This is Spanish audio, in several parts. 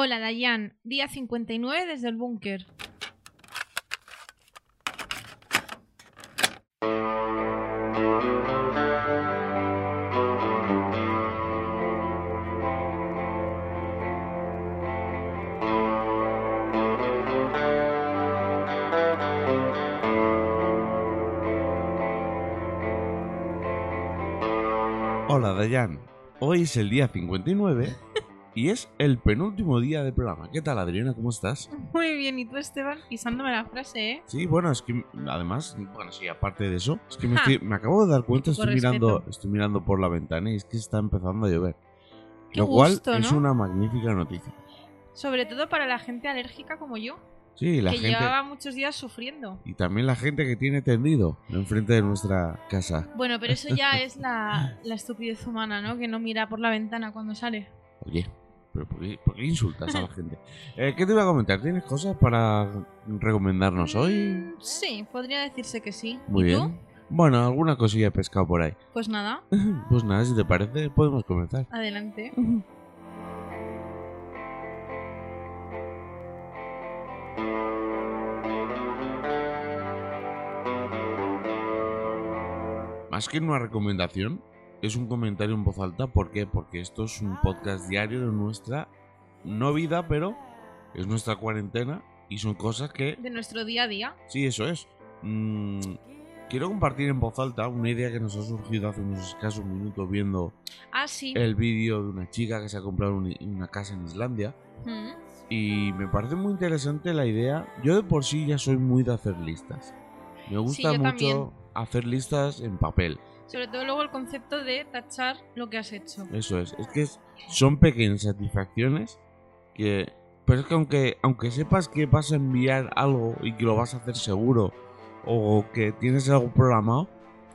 Hola, Dayan. Día 59 desde el búnker. Hola Dayan, hoy es el día 59 y es el penúltimo día de programa. ¿Qué tal Adriana? ¿Cómo estás? Muy bien, ¿y tú, Esteban? Pisándome la frase, ¿eh? Sí, bueno, es que además, bueno, sí, aparte de eso, es que me, estoy- me acabo de dar cuenta, estoy mirando, estoy mirando por la ventana y es que está empezando a llover. Qué lo cual gusto, es una magnífica noticia. Sobre todo para la gente alérgica como yo, Sí, la que gente llevaba muchos días sufriendo. y también la gente que tiene tendido enfrente de nuestra casa. Bueno, pero eso ya es la, la estupidez humana, ¿no? Que no mira por la ventana cuando sale. Oye, pero ¿por qué, por qué insultas a la gente? Eh, ¿Qué te iba a comentar? ¿Tienes cosas para recomendarnos hoy? Mm, Sí, podría decirse que sí. Muy ¿Y bien. tú? Bueno, alguna cosilla he pescado por ahí. Pues nada, Pues nada, si te parece, podemos comenzar. adelante. Más que una recomendación, es un comentario en voz alta. ¿Por qué? Porque esto es un podcast diario de nuestra, no vida, pero es nuestra cuarentena y son cosas que, De nuestro día a día. sí, eso es. Mm, quiero compartir en voz alta una idea que nos ha surgido hace unos escasos minutos viendo Ah, sí. el vídeo de una chica que se ha comprado un- una casa en Islandia. Mm. Y me parece muy interesante la idea. Yo de por sí ya soy muy de hacer listas. Me gusta mucho también. hacer listas en papel. Sobre todo luego el concepto de tachar lo que has hecho. Eso es. Es que es- son pequeñas satisfacciones que... Pero es que aunque, aunque sepas que vas a enviar algo y que lo vas a hacer seguro o que tienes algo programado,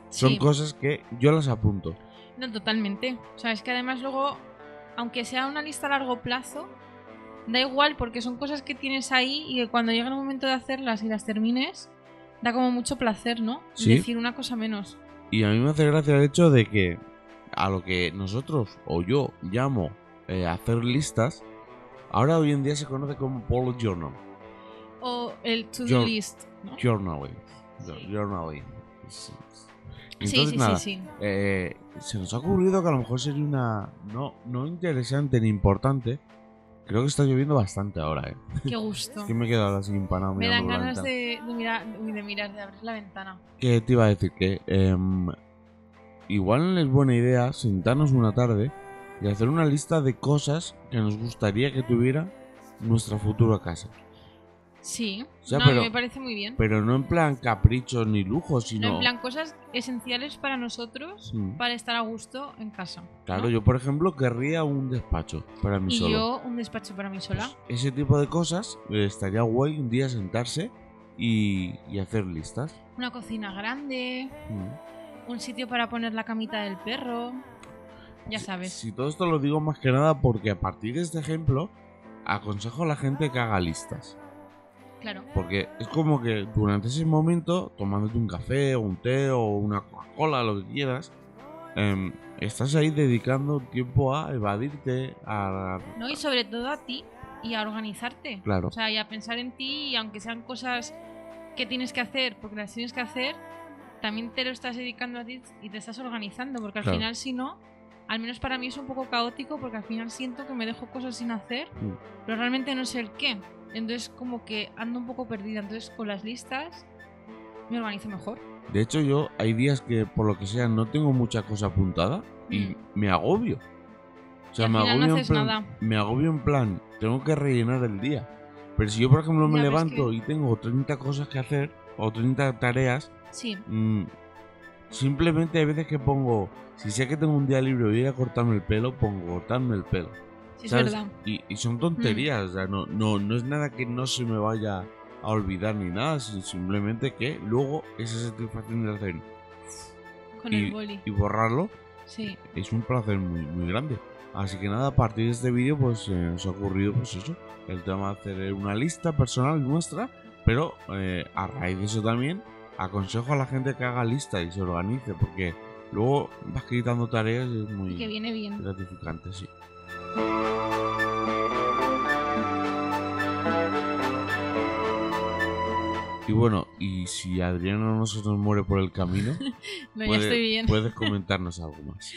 son Sí. cosas que yo las apunto. No, totalmente. O sea, es que además luego, aunque sea una lista a largo plazo, da igual porque son cosas que tienes ahí y que cuando llega el momento de hacerlas y las termines, da como mucho placer, ¿no? Sí. Decir una cosa menos. Y a mí me hace gracia el hecho de que a lo que nosotros o yo llamo eh, hacer listas, ahora hoy en día se conoce como bullet journal. O el to-do list, ¿no? Journaling. Sí. Journaling. Sí. Sí, Entonces, sí, nada, sí, sí. eh, se nos ha ocurrido que a lo mejor sería una. No, no interesante ni importante. Creo que está lloviendo bastante ahora, ¿eh? Qué gusto. Es que me he quedado así empanado. Me dan ganas de, de mirar, de mirar, de abrir la ventana. ¿Qué te iba a decir? Que em, igual es buena idea sentarnos una tarde y hacer una lista de cosas que nos gustaría que tuviera nuestra futura casa. Sí, O sea, no, a mí pero- me parece muy bien. Pero no en plan caprichos ni lujos, No, sino... en plan, cosas esenciales para nosotros Mm. para estar a gusto en casa. ¿no? Claro, yo por ejemplo querría un despacho para mí Y solo. yo un despacho para mí sola. Pues ese tipo de cosas eh, estaría guay un día sentarse y, y hacer listas. Una cocina grande, Mm. un sitio para poner la camita del perro. Ya Si- sabes. Si todo esto lo digo más que nada porque a partir de este ejemplo aconsejo a la gente que haga listas. Claro. Porque es como que durante ese momento, tomándote un café o un té o una Coca-Cola, lo que quieras, em, estás ahí dedicando tiempo a evadirte, a... ¿No? Y sobre todo a ti y a organizarte. Claro. O sea, y a pensar en ti y aunque sean cosas que tienes que hacer porque las tienes que hacer, también te lo estás dedicando a ti y te estás organizando. Porque al Claro. final, si no, al menos para mí es un poco caótico porque al final siento que me dejo cosas sin hacer, Mm. pero realmente no sé el qué. Entonces, como que ando un poco perdida. Entonces, con las listas me organizo mejor. De hecho, yo hay días que por lo que sea no tengo mucha cosa apuntada y Mm. me agobio. O sea, me no agobio, en plan, nada. me agobio en plan, tengo que rellenar el día. Pero si yo, por ejemplo, me Ya, levanto que- y tengo 30 cosas que hacer o 30 tareas, Sí, mm, simplemente hay veces que pongo, si sé que tengo un día libre y voy a cortarme el pelo, pongo cortarme el pelo. Es ¿sabes? verdad. Y, y son tonterías, o sea, no, no, no es nada que no se me vaya a olvidar ni nada, sino simplemente que luego esa satisfacción de hacer Con y, el boli. y borrarlo Sí. es un placer muy, muy grande. Así que nada, a partir de este vídeo pues eh, nos ha ocurrido pues eso, el tema de hacer una lista personal nuestra, pero eh, a raíz de eso también aconsejo a la gente que haga lista y se organice, porque luego vas quitando tareas y es muy Y que viene bien. gratificante, sí. Y bueno, y si Adriana no se nos muere por el camino, puedes comentarnos algo más.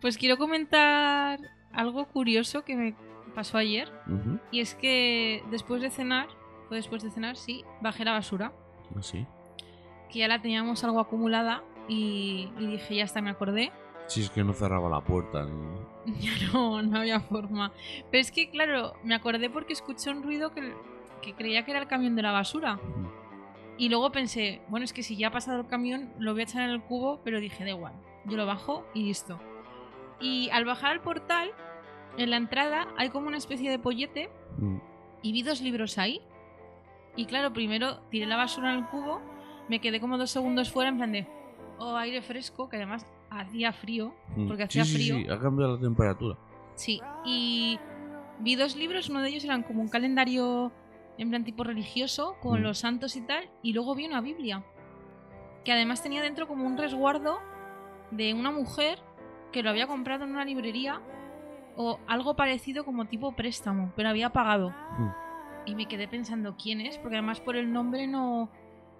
Pues quiero comentar algo curioso que me pasó ayer. Y es que después de cenar, o después de cenar, sí, bajé la basura. Ah, ¿Sí? Que ya la teníamos algo acumulada y, y dije, ya está, me acordé. Si es que no cerraba la puerta. ni- Ya no, no había forma. Pero es que, claro, me acordé porque escuché un ruido que, que creía que era el camión de la basura. Y luego pensé, bueno, es que si ya ha pasado el camión, lo voy a echar en el cubo, pero dije, da igual. Yo lo bajo y listo. Y al bajar al portal, en la entrada hay como una especie de pollete Mm, y vi dos libros ahí. Y claro, primero tiré la basura en el cubo, me quedé como dos segundos fuera en plan de, oh, aire fresco, que además hacía frío, mm. porque Sí, hacía sí, frío. sí, ha cambiado la temperatura. Sí, y vi dos libros, uno de ellos eran como un calendario en plan tipo religioso, con Mm. los santos y tal, y luego vi una Biblia, que además tenía dentro como un resguardo de una mujer que lo había comprado en una librería o algo parecido como tipo préstamo, pero había pagado. Mm. Y me quedé pensando quién es, porque además por el nombre no,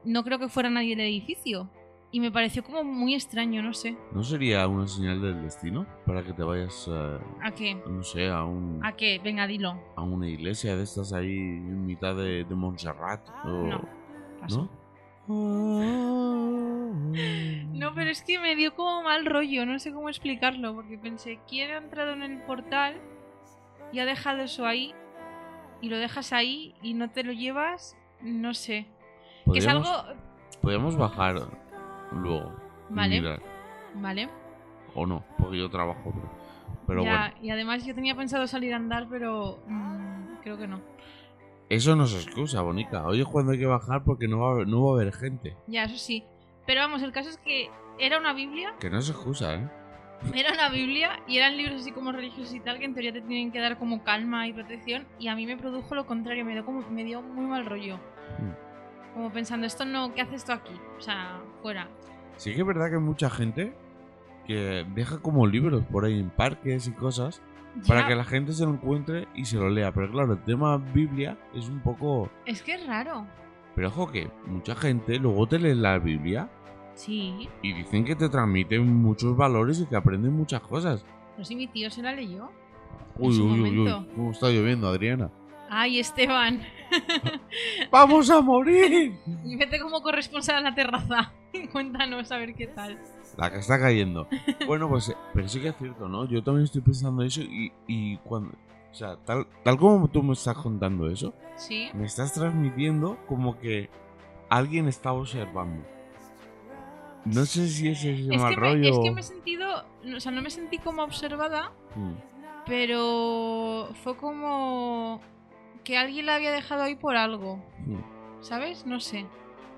no creo que fuera nadie del edificio. Y me pareció como muy extraño, no sé. ¿No sería una señal del destino para que te vayas, eh, ¿A qué? no sé, a, un, ¿A qué? Venga, dilo. a una iglesia de estas ahí en mitad de, de Montserrat? O, No. Paso. ¿No? No, pero es que me dio como mal rollo, no sé cómo explicarlo, porque pensé, ¿quién ha entrado en el portal y ha dejado eso ahí? Y lo dejas ahí y no te lo llevas, no sé. Que es algo... Podríamos bajar luego. Vale. mirar. Vale. O no, porque yo trabajo. Pero, ya, bueno, Y además yo tenía pensado salir a andar, pero mm, creo que no. eso no es excusa, Bonica. Hoy es cuando hay que bajar porque no va, a haber, no va a haber gente. Ya, eso sí. Pero vamos, el caso es que era una Biblia, Que no es excusa, ¿eh? era una Biblia y eran libros así como religiosos y tal que en teoría te tienen que dar como calma y protección y a mí me produjo lo contrario, me dio, como, me dio muy mal rollo. Mm. Como pensando, esto no, ¿qué hace esto aquí? O sea, fuera. Sí que es verdad que hay mucha gente que deja como libros por ahí en parques y cosas para que la gente se lo encuentre y se lo lea. Pero claro, el tema Biblia es un poco... Es que es raro. Pero ojo que mucha gente luego te lee la Biblia Sí. y dicen que te transmiten muchos valores y que aprenden muchas cosas. No sé, mi tío se la leyó. Uy, uy, uy, uy, cómo está lloviendo, Adriana. Ay, Esteban. ¡Vamos a morir! Y vete como corresponsal a la terraza. Cuéntanos a ver qué tal. La que está cayendo. Bueno, pues, eh, pero sí que es cierto, ¿no? Yo también estoy pensando eso y, y cuando... O sea, tal, tal como tú me estás contando eso, Sí. me estás transmitiendo como que alguien está observando. No sé si ese es el Es mal que, me, rollo. es que me he sentido. O sea, no me sentí como observada, Mm, pero fue como. Que alguien la había dejado ahí por algo. mm. ¿Sabes? No sé.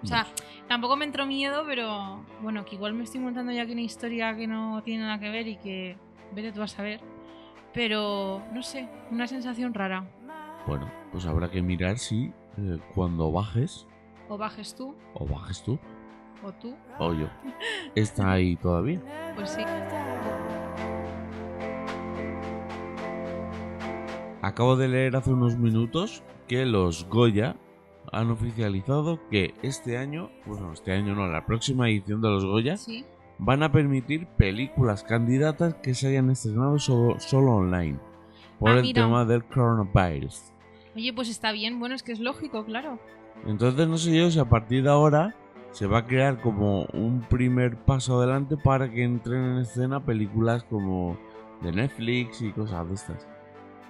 O sea, tampoco me entró miedo, pero bueno, que igual me estoy montando ya aquí una historia que no tiene nada que ver y que vete tú a saber. Pero, no sé, una sensación rara. Bueno, pues habrá que mirar si eh, cuando bajes, O bajes tú, o bajes tú, o tú, o yo, está ahí todavía. pues sí. Acabo de leer hace unos minutos que los Goya han oficializado que este año, bueno, este año no, la próxima edición de los Goya Sí. van a permitir películas candidatas que se hayan estrenado solo, solo online por Ah, el mira. tema del coronavirus. Oye, pues está bien, bueno, es que es lógico, claro. Entonces no sé yo si a partir de ahora se va a crear como un primer paso adelante para que entren en escena películas como de Netflix y cosas de estas.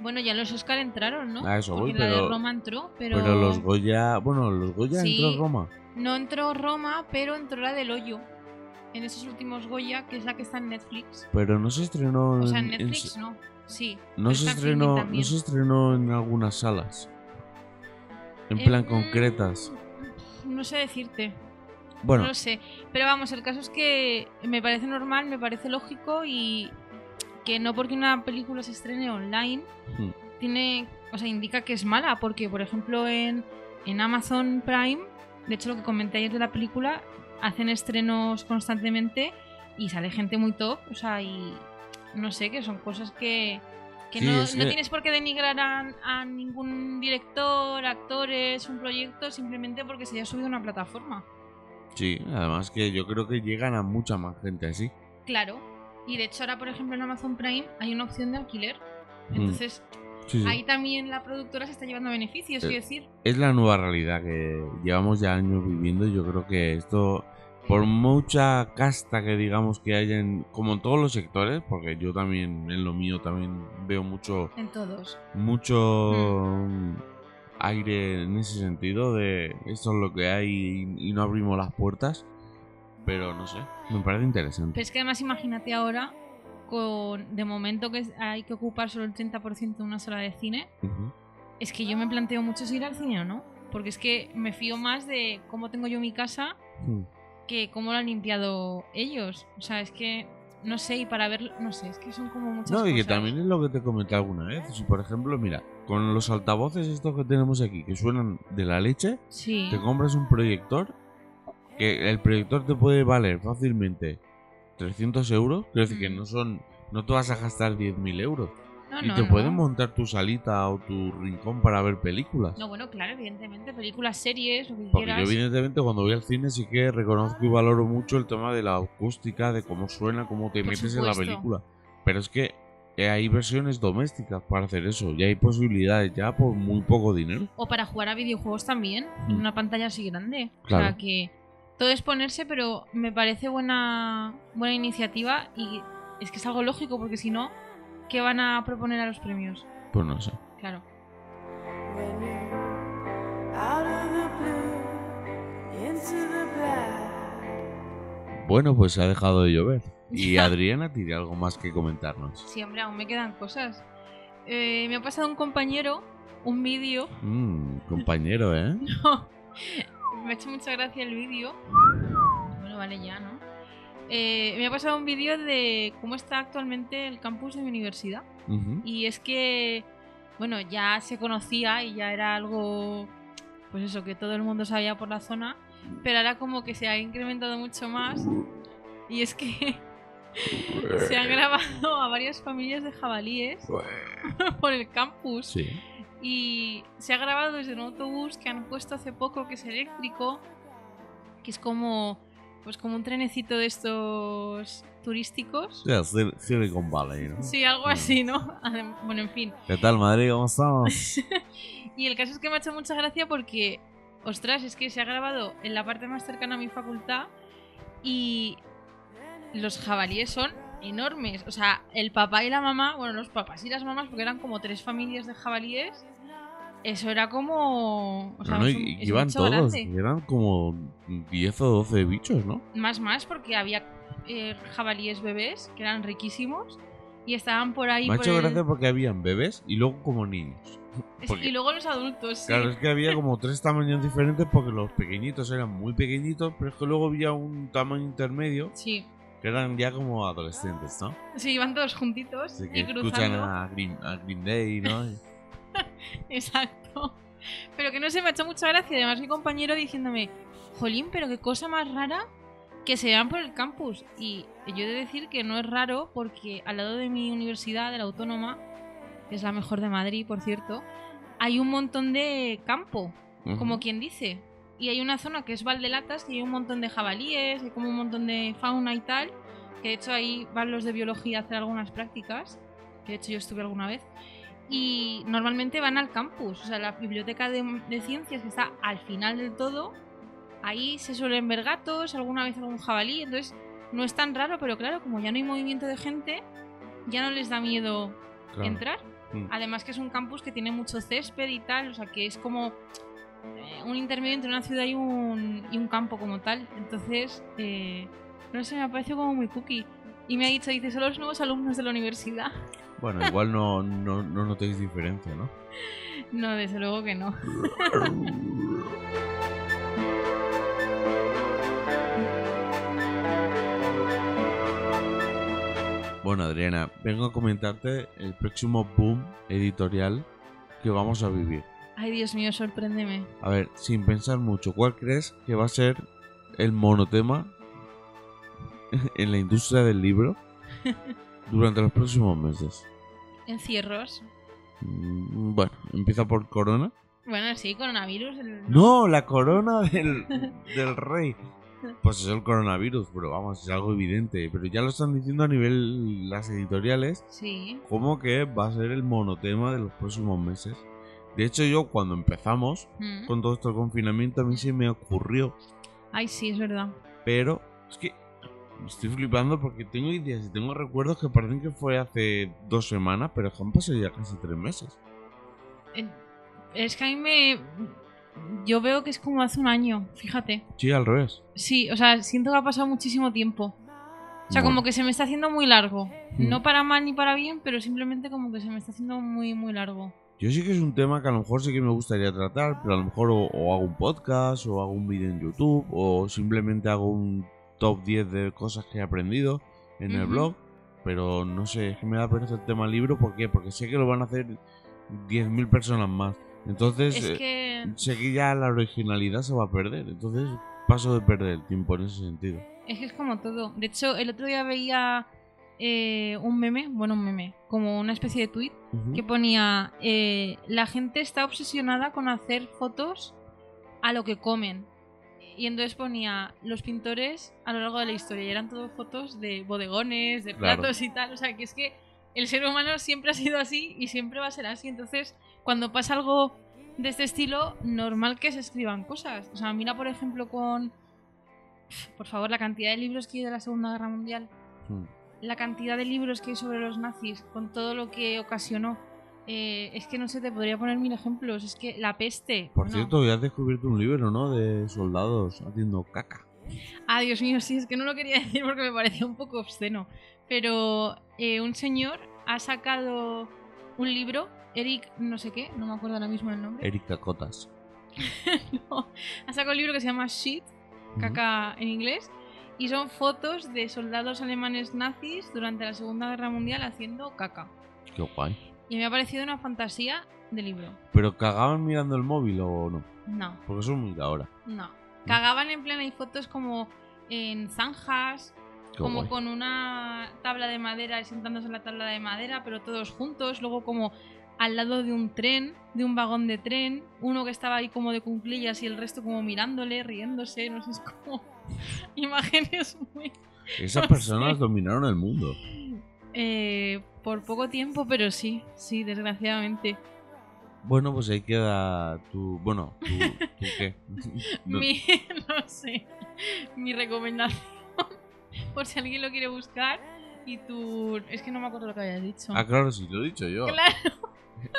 Bueno, ya los Oscar entraron, ¿no? A eso voy, la pero- de Roma entró, pero... Pero, los Goya, bueno, los Goya Sí. entró Roma. No entró Roma, pero entró la del hoyo. En esos últimos Goya, que es la que está en Netflix. Pero no se estrenó O sea, en en- en Netflix no. Sí. no se en estrenó, no se estrenó en algunas salas. En Eh, plan concretas. No sé decirte. Bueno, No lo sé. Pero vamos, el caso es que me parece normal, me parece lógico y que no porque una película se estrene online hmm, tiene, o sea, indica que es mala, porque por ejemplo en, en Amazon Prime, de hecho lo que comenté ayer de la película, hacen estrenos constantemente y sale gente muy top, o sea, y no sé, que son cosas que, Que Sí, no, no que- tienes por qué denigrar a, a ningún director, actores, un proyecto, simplemente porque se haya subido a una plataforma. Sí, además que yo creo que llegan a mucha más gente así. Claro. Y de hecho ahora, por ejemplo, en Amazon Prime hay una opción de alquiler. Mm. Entonces, Sí, sí. ahí también la productora se está llevando beneficios, Eh, quiero decir. Es la nueva realidad que llevamos ya años viviendo y yo creo que esto, por mucha casta que digamos que hay en, como en todos los sectores, porque yo también en lo mío también veo mucho, En todos. mucho mm, aire en ese sentido de esto es lo que hay y no abrimos las puertas, pero no sé, me parece interesante. Pero es que además imagínate ahora, con de momento que hay que ocupar solo el 30% de una sala de cine, es que yo me planteo mucho si ir al cine o no. Porque es que me fío más de cómo tengo yo mi casa Mm. que cómo lo han limpiado ellos. O sea, es que no sé, y para ver, no sé, es que son como muchas No, y que cosas. también es lo que te comenté alguna vez. Si por ejemplo, mira, con los altavoces estos que tenemos aquí, que suenan de la leche, Sí. te compras un proyector, que el proyector te puede valer fácilmente 300 euros, quiero decir que Mm. no son, no te vas a gastar 10.000 euros. No, y no, te no. pueden montar tu salita o tu rincón para ver películas. No, bueno, claro, evidentemente, películas, series, lo que Porque yo quieras. evidentemente cuando voy al cine sí que reconozco y valoro mucho el tema de la acústica, de cómo suena, cómo te Por metes en la película. Pero es que eh, hay versiones domésticas para hacer eso y hay posibilidades ya por muy poco dinero. O para jugar a videojuegos también, en Mm. una pantalla así grande. O Claro. sea que todo es ponerse, pero me parece buena, buena iniciativa y es que es algo lógico, porque si no, ¿qué van a proponer a los premios? Pues no sé. Claro. Bueno, pues se ha dejado de llover. Y Adriana tiene algo más que comentarnos. Sí, hombre, aún me quedan cosas. Eh, me ha pasado un compañero un vídeo. Mmm, compañero, ¿eh? No, me ha hecho mucha gracia el vídeo. Bueno, vale ya, ¿no? Eh, me ha pasado un vídeo de cómo está actualmente el campus de mi universidad. Ujú. Y es que, bueno, ya se conocía y ya era algo, pues eso, que todo el mundo sabía por la zona, pero ahora como que se ha incrementado mucho más. Y es que se han grabado a varias familias de jabalíes por el campus. Sí. Y se ha grabado desde un autobús que han puesto hace poco, que es eléctrico, que es como, pues como un trenecito de estos turísticos. Sí, Sil- Silicon Valley, ¿no? Sí, algo así, ¿no? Bueno, en fin. ¿Qué tal, Madrid? ¿Cómo estamos? Y el caso es que me ha hecho mucha gracia porque, ostras, es que se ha grabado en la parte más cercana a mi facultad y los jabalíes son enormes. O sea, el papá y la mamá, bueno, los papás y las mamás, porque eran como tres familias de jabalíes, eso era como... O sea, No, un- iban todos. Eran como 10 o 12 bichos, ¿no? Más, más, porque había eh, jabalíes bebés que eran riquísimos y estaban por ahí. Me ha por hecho el- gracia porque habían bebés y luego como niños. Porque- Y luego los adultos, sí. Claro, es que había como tres tamaños diferentes porque los pequeñitos eran muy pequeñitos, pero es que luego había un tamaño intermedio Sí, que eran ya como adolescentes, ¿no? sí, iban todos juntitos Así que y escuchan a Green, a Green Day, ¿no? Exacto. Pero que no se me ha hecho mucha gracia. Además, mi compañero diciéndome, Jolín, pero qué cosa más rara que se vean por el campus. Y yo he de decir que no es raro porque al lado de mi universidad, de la Autónoma, que es la mejor de Madrid, por cierto, hay un montón de campo, como quien dice. Y hay una zona que es Valdelatas, que hay un montón de jabalíes, hay como un montón de fauna y tal. Que de hecho ahí van los de biología a hacer algunas prácticas. Que de hecho yo estuve alguna vez. Y normalmente van al campus, o sea, la biblioteca de, de ciencias que está al final del todo. Ahí se suelen ver gatos, alguna vez algún jabalí. Entonces no es tan raro, pero claro, como ya no hay movimiento de gente, ya no les da miedo Claro. entrar. Mm. Además que es un campus que tiene mucho césped y tal, o sea que es como un intermedio entre una ciudad y un, y un campo como tal. Entonces, eh, no sé, me ha parecido como muy cookie. Y me ha dicho, dice, son los nuevos alumnos de la universidad. Bueno, igual no, no, no notéis diferencia, ¿no? No, desde luego que no. Bueno, Adriana, vengo a comentarte el próximo boom editorial que vamos a vivir. Ay, Dios mío, sorpréndeme. A ver, sin pensar mucho, ¿cuál crees que va a ser el monotema en la industria del libro durante los próximos meses? Encierros. Mm, Bueno, empieza por corona. Bueno, sí, coronavirus. el- No, la corona del, del rey. Pues es el coronavirus, pero vamos, es algo evidente. Pero ya lo están diciendo a nivel las editoriales, Sí. como que va a ser el monotema de los próximos meses. De hecho, yo cuando empezamos Mm. con todo esto del confinamiento, a mí se me ocurrió, Ay, sí, es verdad. pero es que me estoy flipando porque tengo ideas y tengo recuerdos que parecen que fue hace dos semanas, pero han pasado ya casi tres meses. Es que a mí me. Yo veo que es como hace un año, fíjate. Sí, al revés. Sí, o sea, siento que ha pasado muchísimo tiempo. O sea, Bueno. como que se me está haciendo muy largo. Mm. No para mal ni para bien, pero simplemente como que se me está haciendo muy, muy largo. Yo sí que es un tema que a lo mejor sí que me gustaría tratar, pero a lo mejor o, o hago un podcast, o hago un vídeo en YouTube, o simplemente hago un top 10 de cosas que he aprendido en el blog. Pero no sé, es que me da pereza el tema libro. ¿Por qué? Porque sé que lo van a hacer 10.000 personas más. Entonces, Es eh, sé que ya la originalidad se va a perder. Entonces, paso de perder el tiempo en ese sentido. Es que es como todo. De hecho, el otro día veía eh, un meme, bueno, un meme, como una especie de tweet que ponía: eh, La gente está obsesionada con hacer fotos a lo que comen. Y entonces ponía los pintores a lo largo de la historia. Y eran todo fotos de bodegones, de Claro. platos y tal. O sea, que es que el ser humano siempre ha sido así y siempre va a ser así. Entonces, cuando pasa algo de este estilo, normal que se escriban cosas. O sea, mira, por ejemplo, con. Por favor, la cantidad de libros que hay de la Segunda Guerra Mundial. Mm. La cantidad de libros que hay sobre los nazis, con todo lo que ocasionó. Eh, es que no sé, te podría poner mil ejemplos. Es que la peste. Por no. cierto, ya has descubierto un libro, ¿no? De soldados haciendo caca. Ah, Dios mío, sí, es que no lo quería decir porque me parecía un poco obsceno. Pero eh, un señor ha sacado un libro, Eric no sé qué, no me acuerdo ahora mismo el nombre. Erika Cotas. No, ha sacado un libro que se llama Shit, caca en inglés, y son fotos de soldados alemanes nazis durante la Segunda Guerra Mundial haciendo caca. Qué guay. Y me ha parecido una fantasía de libro. ¿Pero cagaban mirando el móvil o no? No, Porque son muy de ahora. no. Cagaban en plan, hay fotos como en zanjas, Qué como guay. con una tabla de madera y sentándose en la tabla de madera, pero todos juntos, luego como al lado de un tren, de un vagón de tren, uno que estaba ahí como de cunclillas y el resto como mirándole, riéndose, no sé, es como imágenes muy... Esas no personas sé. dominaron el mundo. eh, por poco tiempo, pero sí, sí, desgraciadamente. Bueno, pues ahí queda tu... Bueno, tu, ¿tú qué? No- Mi, no sé, mi recomendación, por si alguien lo quiere buscar, y tú... Es que no me acuerdo lo que habías dicho. Ah, claro, sí, lo he dicho yo. Claro.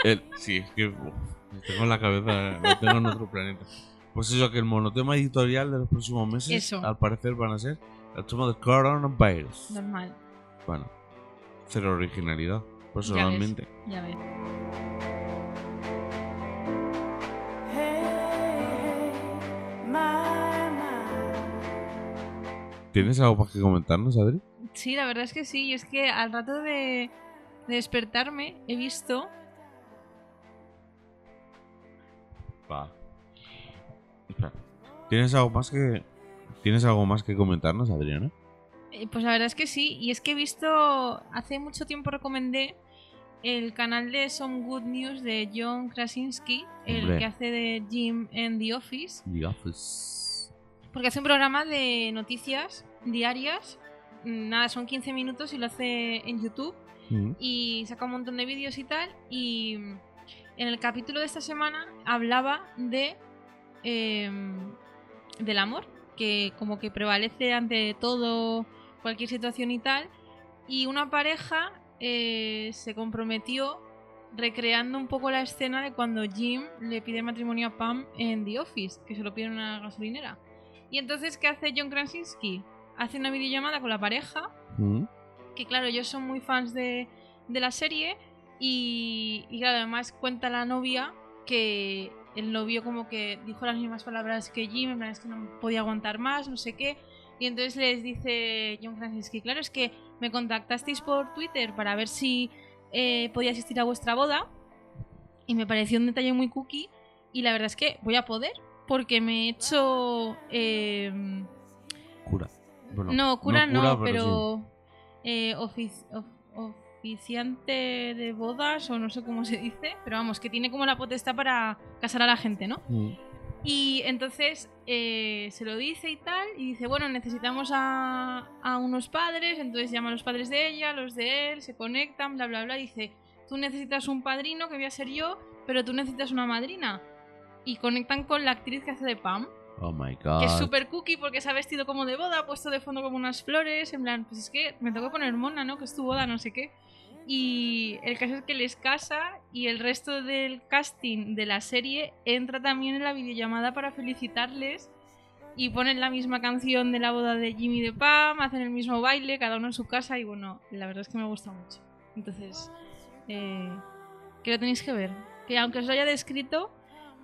El- sí, es que uf, tengo en la cabeza, lo tengo en otro planeta. Pues eso, que el monotema editorial de los próximos meses, Eso. al parecer, van a ser el tema de coronavirus. Normal, Bueno, cero originalidad, personalmente. ya ves. My, my. ¿Tienes algo más que comentarnos, Adri? Sí, la verdad es que sí. Y es que al rato de, de despertarme he visto. Va. ¿Tienes algo más que ¿Tienes algo más que comentarnos, Adriana? eh, Pues la verdad es que sí. Y es que he visto. Hace mucho tiempo recomendé el canal de Some Good News de John Krasinski, el Hombre. que hace de Jim en The Office. The Office. Porque hace un programa de noticias diarias. Mm, Nada, son 15 minutos y lo hace en YouTube. Mm. y saca un montón de vídeos y tal. Y en el capítulo de esta semana hablaba de em, del amor, que como que prevalece ante todo, cualquier situación y tal. Y una pareja eh, se comprometió recreando un poco la escena de cuando Jim le pide matrimonio a Pam en The Office, que se lo pide en una gasolinera. Y entonces, ¿qué hace John Krasinski? Hace una videollamada con la pareja Mm. que claro, ellos son muy fans de, de la serie y, y claro, además cuenta la novia que el novio como que dijo las mismas palabras que Jim, en plan es que no podía aguantar más, no sé qué. Y entonces les dice John Krasinski, claro, es que me contactasteis por Twitter para ver si eh, podía asistir a vuestra boda y me pareció un detalle muy cookie y la verdad es que voy a poder porque me he hecho... em, Cura. Bueno, no, cura no, sí. pero, eh, ofici- of- of- oficiante de bodas o no sé cómo se dice, pero vamos, que tiene como la potestad para casar a la gente, ¿no? Mm. Y entonces eh, se lo dice y tal, y dice, bueno, necesitamos a, a unos padres, entonces llama a los padres de ella, los de él, se conectan, bla, bla, bla, y dice, tú necesitas un padrino, que voy a ser yo, pero tú necesitas una madrina. Y conectan con la actriz que hace de Pam, Oh my god. que es súper cookie porque se ha vestido como de boda, ha puesto de fondo como unas flores, en plan, pues es que me tengo que poner mona, ¿no? Que es tu boda, no sé qué. Y el caso es que les casa y el resto del casting de la serie entra también en la videollamada para felicitarles y ponen la misma canción de la boda de Jimmy de Pam, hacen el mismo baile, cada uno en su casa y bueno, la verdad es que me gusta mucho. Entonces, eh, que lo tenéis que ver. Que aunque os lo haya descrito,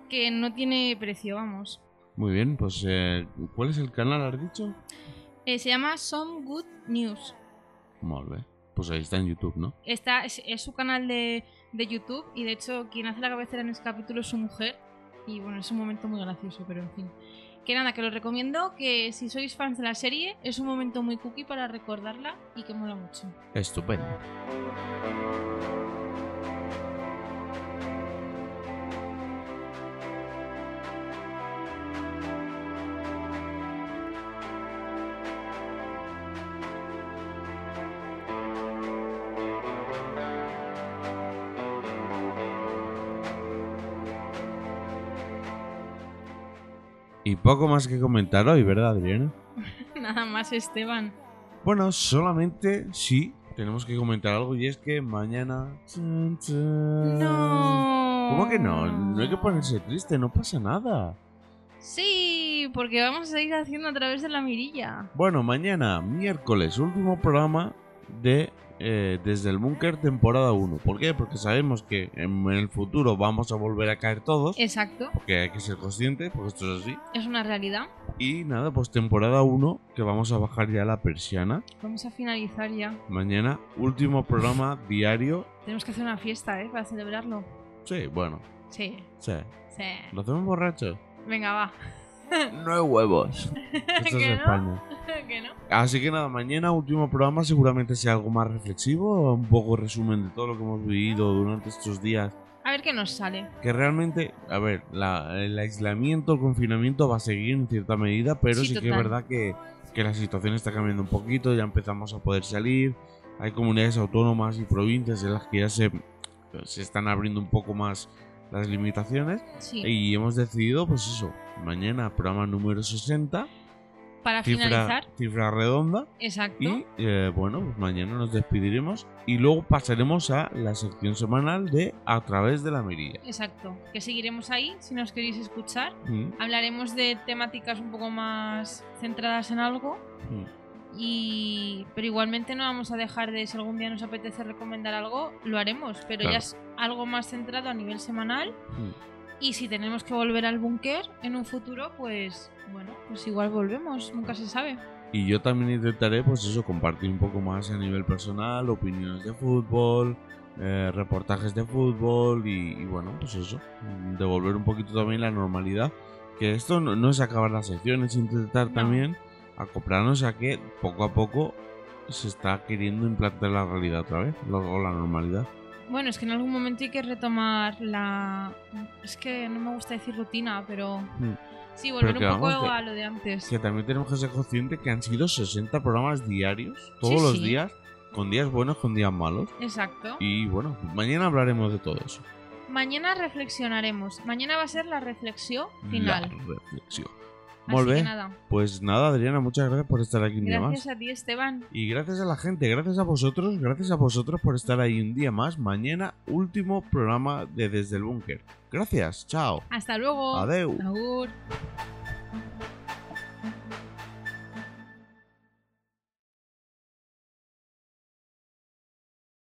que no tiene precio, vamos. Muy bien, pues eh, ¿cuál es el canal, has dicho? Eh, se llama Some Good News. Molt bé. Pues ahí está en YouTube, ¿no? Está, es, es su canal de, de YouTube y de hecho quien hace la cabecera en este capítulo es su mujer. Y bueno, es un momento muy gracioso, pero en fin. Que nada, que lo recomiendo, que si sois fans de la serie, es un momento muy cookie para recordarla y que mola mucho. Estupendo. Y poco más que comentar hoy, ¿verdad, Adriana? nada más, Esteban. Bueno, solamente sí tenemos que comentar algo y es que mañana. Chun, chun. No. ¿Cómo que no? No hay que ponerse triste, no pasa nada. Sí, porque vamos a seguir haciendo a través de la mirilla. Bueno, mañana, miércoles, último programa de eh, Desde el Búnker, temporada 1. ¿Por qué? Porque sabemos que en el futuro vamos a volver a caer todos. Exacto, Porque hay que ser conscientes, porque esto es así. es una realidad. Y nada, pues temporada 1, que vamos a bajar ya la persiana. Vamos a finalizar ya. Mañana, último programa diario. Tenemos que hacer una fiesta, ¿eh? Para celebrarlo. Sí, bueno, Sí, sí. sí. ¿Lo hacemos borracho? Venga, va. No hay huevos. Esto es. España. Que no? Así que nada, mañana último programa seguramente sea algo más reflexivo, un poco resumen de todo lo que hemos vivido durante estos días. A ver qué nos sale. Que realmente, a ver, la- el aislamiento, el confinamiento va a seguir en cierta medida, pero Sí, sí, que es verdad que, que la situación está cambiando un poquito, ya empezamos a poder salir, hay comunidades autónomas y provincias en las que ya se, se están abriendo un poco más las limitaciones Sí. y hemos decidido, pues eso, mañana programa número 60, Para cifra, finalizar. cifra redonda. Exacto. Y eh, bueno, pues mañana nos despediremos y luego pasaremos a la sección semanal de A través de la mirilla. Exacto. Que seguiremos ahí si nos queréis escuchar. Mm, Hablaremos de temáticas un poco más centradas en algo. mm. Y... Pero igualmente no vamos a dejar de, si algún día nos apetece recomendar algo, lo haremos. Pero Claro. ya es algo más centrado a nivel semanal. Mm. Y si tenemos que volver al búnker en un futuro, pues bueno, pues igual volvemos. Nunca se sabe. Y yo también intentaré, pues eso, compartir un poco más a nivel personal, opiniones de fútbol, eh, reportajes de fútbol y, y bueno, pues eso, devolver un poquito también la normalidad. Que esto no, no es acabar la sección, es intentar No. también acoplarnos a que poco a poco se está queriendo implantar la realidad otra vez, o la normalidad. Bueno, es que en algún momento hay que retomar la. Es que no me gusta decir rutina, pero. Mm. Sí, volver Pero un poco vamos, a lo de antes. Que también tenemos que ser conscientes que han sido 60 programas diarios, todos Sí, los sí. días, con días buenos, con días malos. Exacto. Y bueno, mañana hablaremos de todo eso. Mañana reflexionaremos. Mañana va a ser la reflexión final. La reflexión. Así Molt que bé. nada. Pues nada, Adriana, muchas gracias por estar aquí un día Gracias más. a ti, Esteban. Y gracias a la gente, gracias a vosotros, gracias a vosotros por estar ahí un día más. Mañana, último programa de Desde el Búnker. Gracias, chao. Hasta luego. Adeu. Agur.